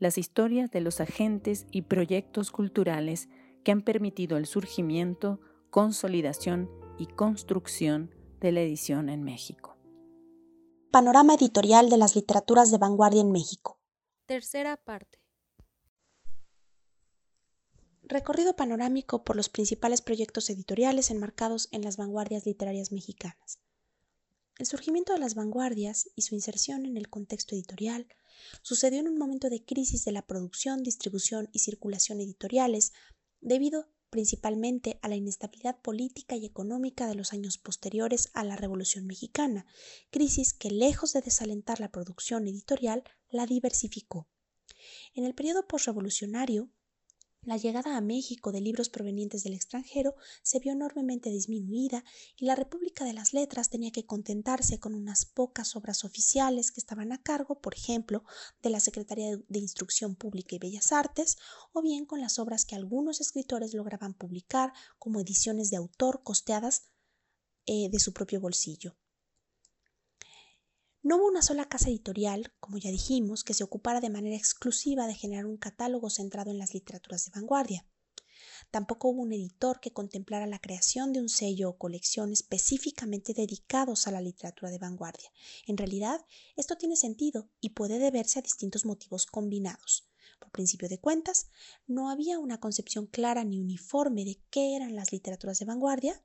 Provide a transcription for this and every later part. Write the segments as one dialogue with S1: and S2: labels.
S1: las historias de los agentes y proyectos culturales que han permitido el surgimiento, consolidación y construcción de la edición en México.
S2: Panorama editorial de las literaturas de vanguardia en México.
S3: Tercera parte.
S2: Recorrido panorámico por los principales proyectos editoriales enmarcados en las vanguardias literarias mexicanas. El surgimiento de las vanguardias y su inserción en el contexto editorial sucedió en un momento de crisis de la producción, distribución y circulación editoriales, debido principalmente a la inestabilidad política y económica de los años posteriores a la Revolución Mexicana, crisis que lejos de desalentar la producción editorial, la diversificó. En el periodo postrevolucionario, la llegada a México de libros provenientes del extranjero se vio enormemente disminuida y la República de las Letras tenía que contentarse con unas pocas obras oficiales que estaban a cargo, por ejemplo, de la Secretaría de Instrucción Pública y Bellas Artes, o bien con las obras que algunos escritores lograban publicar como ediciones de autor costeadas eh, de su propio bolsillo. No hubo una sola casa editorial, como ya dijimos, que se ocupara de manera exclusiva de generar un catálogo centrado en las literaturas de vanguardia. Tampoco hubo un editor que contemplara la creación de un sello o colección específicamente dedicados a la literatura de vanguardia. En realidad, esto tiene sentido y puede deberse a distintos motivos combinados. Por principio de cuentas, no había una concepción clara ni uniforme de qué eran las literaturas de vanguardia.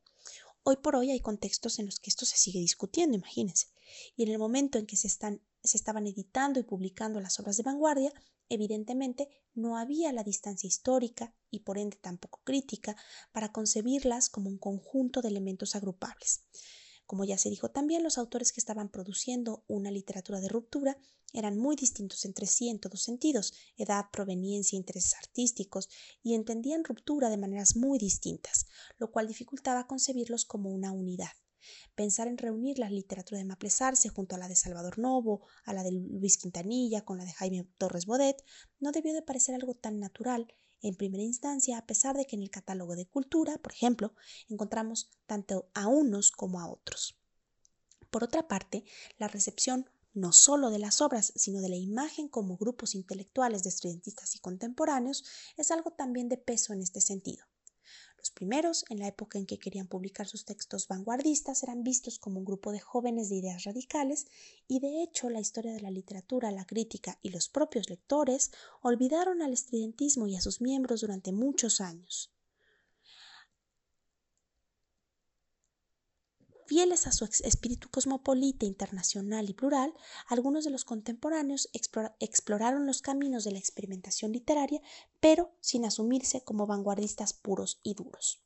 S2: Hoy por hoy hay contextos en los que esto se sigue discutiendo, imagínense. Y en el momento en que se, estaban editando y publicando las obras de vanguardia, evidentemente no había la distancia histórica y por ende tampoco crítica para concebirlas como un conjunto de elementos agrupables. Como ya se dijo también, los autores que estaban produciendo una literatura de ruptura eran muy distintos entre sí en todos sentidos, edad, proveniencia, intereses artísticos, y entendían ruptura de maneras muy distintas, lo cual dificultaba concebirlos como una unidad. Pensar en reunir la literatura de Maplesarse junto a la de Salvador Novo, a la de Luis Quintanilla, con la de Jaime Torres Bodet, no debió de parecer algo tan natural en primera instancia, a pesar de que en el catálogo de cultura, por ejemplo, encontramos tanto a unos como a otros. Por otra parte, la recepción no solo de las obras, sino de la imagen como grupos intelectuales de estudiantistas y contemporáneos, es algo también de peso en este sentido. Los primeros, en la época en que querían publicar sus textos vanguardistas, eran vistos como un grupo de jóvenes de ideas radicales y de hecho la historia de la literatura, la crítica y los propios lectores olvidaron al estudiantismo y a sus miembros durante muchos años. Fieles a su espíritu cosmopolita, internacional y plural, algunos de los contemporáneos exploraron los caminos de la experimentación literaria, pero sin asumirse como vanguardistas puros y duros.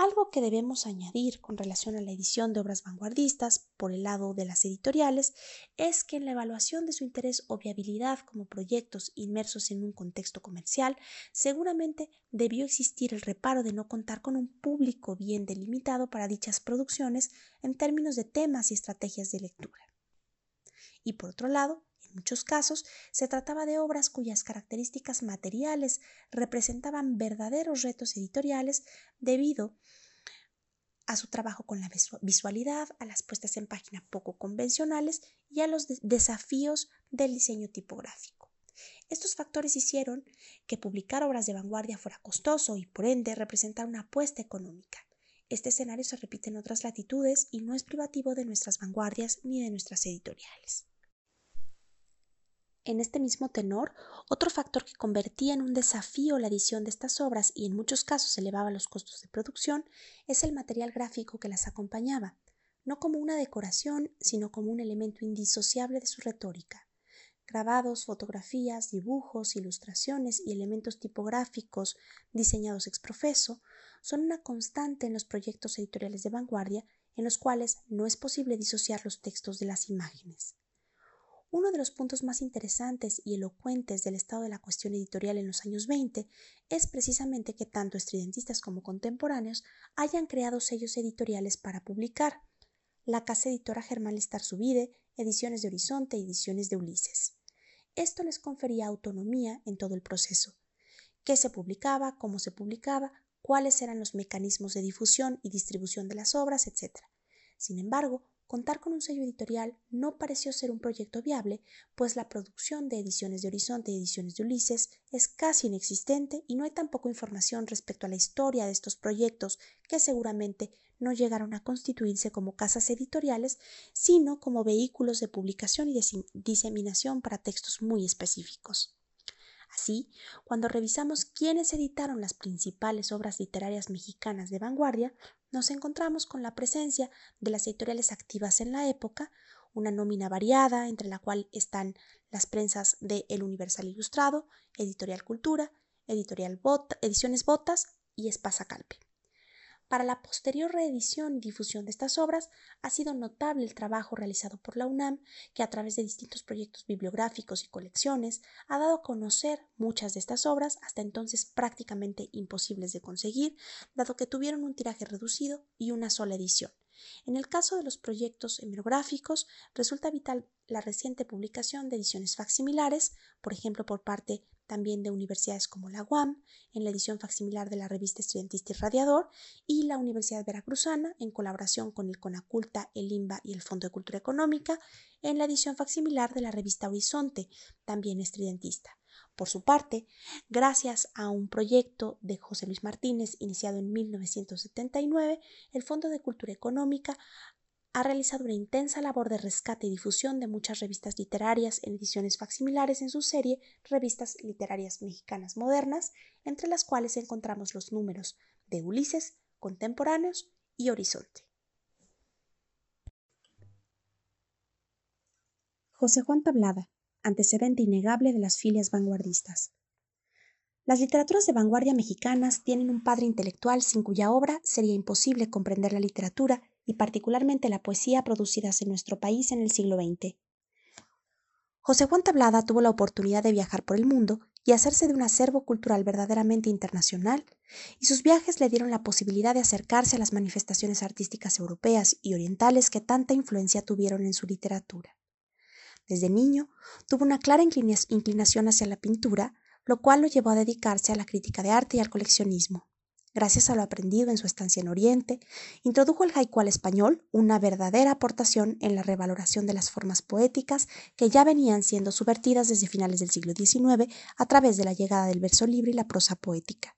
S2: Algo que debemos añadir con relación a la edición de obras vanguardistas por el lado de las editoriales es que en la evaluación de su interés o viabilidad como proyectos inmersos en un contexto comercial, seguramente debió existir el reparo de no contar con un público bien delimitado para dichas producciones en términos de temas y estrategias de lectura. Y por otro lado, en muchos casos se trataba de obras cuyas características materiales representaban verdaderos retos editoriales debido a su trabajo con la visualidad, a las puestas en página poco convencionales y a los desafíos del diseño tipográfico. Estos factores hicieron que publicar obras de vanguardia fuera costoso y por ende representara una apuesta económica. Este escenario se repite en otras latitudes y no es privativo de nuestras vanguardias ni de nuestras editoriales. En este mismo tenor, otro factor que convertía en un desafío la edición de estas obras y en muchos casos elevaba los costos de producción es el material gráfico que las acompañaba, no como una decoración, sino como un elemento indisociable de su retórica. Grabados, fotografías, dibujos, ilustraciones y elementos tipográficos diseñados ex profeso son una constante en los proyectos editoriales de vanguardia en los cuales no es posible disociar los textos de las imágenes. Uno de los puntos más interesantes y elocuentes del estado de la cuestión editorial en los años 20 es precisamente que tanto estridentistas como contemporáneos hayan creado sellos editoriales para publicar. La casa editora Germán Subide, Ediciones de Horizonte y Ediciones de Ulises. Esto les confería autonomía en todo el proceso. ¿Qué se publicaba? ¿Cómo se publicaba? ¿Cuáles eran los mecanismos de difusión y distribución de las obras? etc. Sin embargo, contar con un sello editorial no pareció ser un proyecto viable, pues la producción de ediciones de Horizonte y ediciones de Ulises es casi inexistente y no hay tampoco información respecto a la historia de estos proyectos que seguramente no llegaron a constituirse como casas editoriales, sino como vehículos de publicación y diseminación para textos muy específicos. Así, cuando revisamos quiénes editaron las principales obras literarias mexicanas de vanguardia, nos encontramos con la presencia de las editoriales activas en la época, una nómina variada entre la cual están las prensas de El Universal Ilustrado, Editorial Cultura, Editorial Ediciones Botas y Espasa Calpe. Para la posterior reedición y difusión de estas obras ha sido notable el trabajo realizado por la UNAM, que a través de distintos proyectos bibliográficos y colecciones ha dado a conocer muchas de estas obras, hasta entonces prácticamente imposibles de conseguir, dado que tuvieron un tiraje reducido y una sola edición. En el caso de los proyectos hemerográficos, resulta vital la reciente publicación de ediciones facsimilares, por ejemplo por parte también de universidades como la UAM, en la edición facsimilar de la revista Estudiantista y Radiador, y la Universidad Veracruzana, en colaboración con el CONACULTA, el IMBA y el Fondo de Cultura Económica, en la edición facsimilar de la revista Horizonte, también estridentista. Por su parte, gracias a un proyecto de José Luis Martínez iniciado en 1979, el Fondo de Cultura Económica ha realizado una intensa labor de rescate y difusión de muchas revistas literarias en ediciones facsimilares en su serie Revistas Literarias Mexicanas Modernas, entre las cuales encontramos los números de Ulises, Contemporáneos y Horizonte. José Juan Tablada, antecedente innegable de las filias vanguardistas. Las literaturas de vanguardia mexicanas tienen un padre intelectual sin cuya obra sería imposible comprender la literatura y particularmente la poesía producidas en nuestro país en el siglo XX. José Juan Tablada tuvo la oportunidad de viajar por el mundo y hacerse de un acervo cultural verdaderamente internacional, y sus viajes le dieron la posibilidad de acercarse a las manifestaciones artísticas europeas y orientales que tanta influencia tuvieron en su literatura. Desde niño tuvo una clara inclinación hacia la pintura, lo cual lo llevó a dedicarse a la crítica de arte y al coleccionismo. Gracias a lo aprendido en su estancia en Oriente, introdujo el haiku español, una verdadera aportación en la revaloración de las formas poéticas que ya venían siendo subvertidas desde finales del siglo XIX a través de la llegada del verso libre y la prosa poética.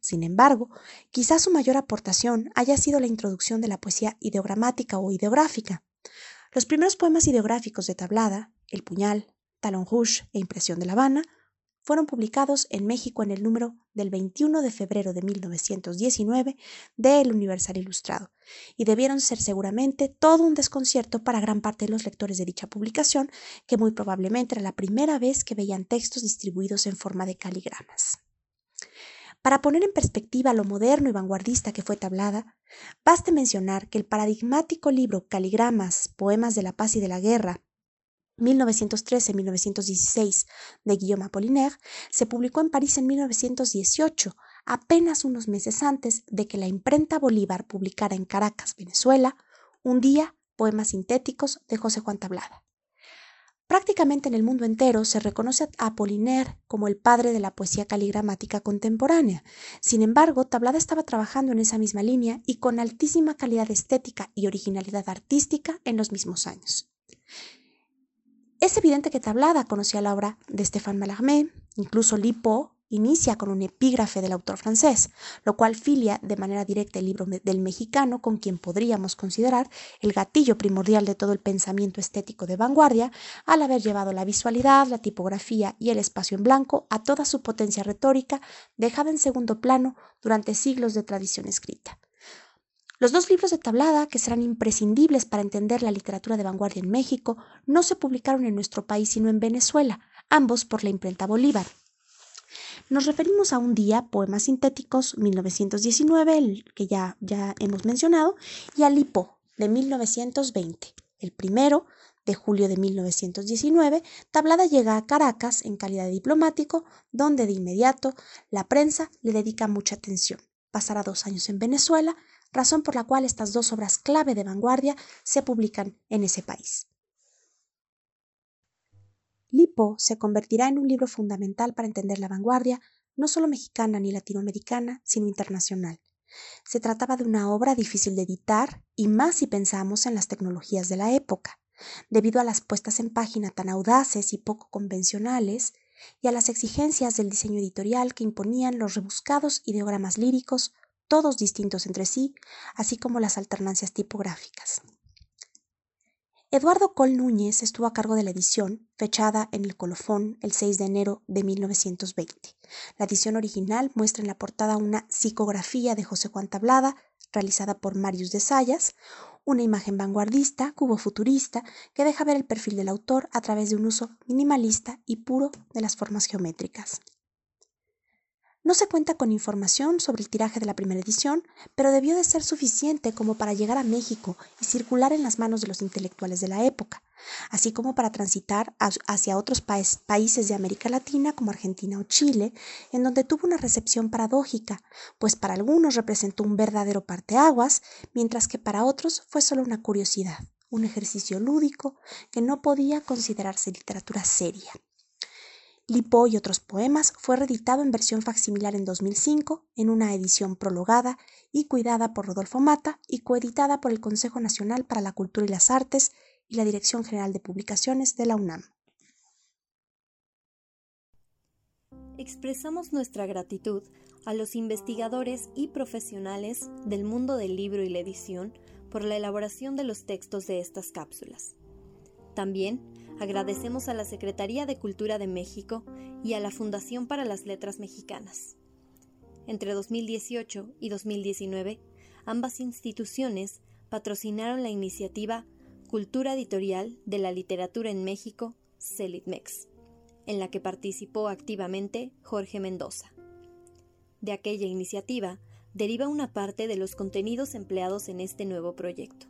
S2: Sin embargo, quizás su mayor aportación haya sido la introducción de la poesía ideogramática o ideográfica. Los primeros poemas ideográficos de Tablada, El Puñal, Talon Rouge e Impresión de La Habana, fueron publicados en México en el número del 21 de febrero de 1919 de El Universal Ilustrado, y debieron ser seguramente todo un desconcierto para gran parte de los lectores de dicha publicación, que muy probablemente era la primera vez que veían textos distribuidos en forma de caligramas. Para poner en perspectiva lo moderno y vanguardista que fue Tablada, baste mencionar que el paradigmático libro Caligramas, Poemas de la Paz y de la Guerra, 1913-1916 de Guillaume Apollinaire, se publicó en París en 1918, apenas unos meses antes de que la imprenta Bolívar publicara en Caracas, Venezuela, un día poemas sintéticos de José Juan Tablada. Prácticamente en el mundo entero se reconoce a Apollinaire como el padre de la poesía caligramática contemporánea. Sin embargo, Tablada estaba trabajando en esa misma línea y con altísima calidad estética y originalidad artística en los mismos años. Es evidente que Tablada conocía la obra de Stéphane Mallarmé, incluso Lipo inicia con un epígrafe del autor francés, lo cual filia de manera directa el libro del mexicano con quien podríamos considerar el gatillo primordial de todo el pensamiento estético de vanguardia, al haber llevado la visualidad, la tipografía y el espacio en blanco a toda su potencia retórica, dejada en segundo plano durante siglos de tradición escrita. Los dos libros de tablada, que serán imprescindibles para entender la literatura de vanguardia en México, no se publicaron en nuestro país sino en Venezuela, ambos por la imprenta Bolívar. Nos referimos a un día, Poemas Sintéticos, 1919, el que ya, ya hemos mencionado, y a Lipo, de 1920, el primero de julio de 1919, Tablada llega a Caracas en calidad de diplomático, donde de inmediato la prensa le dedica mucha atención. Pasará dos años en Venezuela, razón por la cual estas dos obras clave de vanguardia se publican en ese país. Lipo se convertirá en un libro fundamental para entender la vanguardia, no solo mexicana ni latinoamericana, sino internacional. Se trataba de una obra difícil de editar, y más si pensamos en las tecnologías de la época, debido a las puestas en página tan audaces y poco convencionales, y a las exigencias del diseño editorial que imponían los rebuscados ideogramas líricos, todos distintos entre sí, así como las alternancias tipográficas. Eduardo Col Núñez estuvo a cargo de la edición, fechada en el colofón el 6 de enero de 1920. La edición original muestra en la portada una psicografía de José Juan Tablada, realizada por Marius de Sayas, una imagen vanguardista, cubo-futurista, que deja ver el perfil del autor a través de un uso minimalista y puro de las formas geométricas. No se cuenta con información sobre el tiraje de la primera edición, pero debió de ser suficiente como para llegar a México y circular en las manos de los intelectuales de la época, así como para transitar hacia otros países de América Latina como Argentina o Chile, en donde tuvo una recepción paradójica, pues para algunos representó un verdadero parteaguas, mientras que para otros fue solo una curiosidad, un ejercicio lúdico que no podía considerarse literatura seria. Lipo y otros poemas fue reeditado en versión facsimilar en 2005, en una edición prologada y cuidada por Rodolfo Mata y coeditada por el Consejo Nacional para la Cultura y las Artes y la Dirección General de Publicaciones de la UNAM.
S3: Expresamos nuestra gratitud a los investigadores y profesionales del mundo del libro y la edición por la elaboración de los textos de estas cápsulas. También agradecemos a la Secretaría de Cultura de México y a la Fundación para las Letras Mexicanas. Entre 2018 y 2019, ambas instituciones patrocinaron la iniciativa Cultura Editorial de la Literatura en México, CELITMEX, en la que participó activamente Jorge Mendoza. De aquella iniciativa deriva una parte de los contenidos empleados en este nuevo proyecto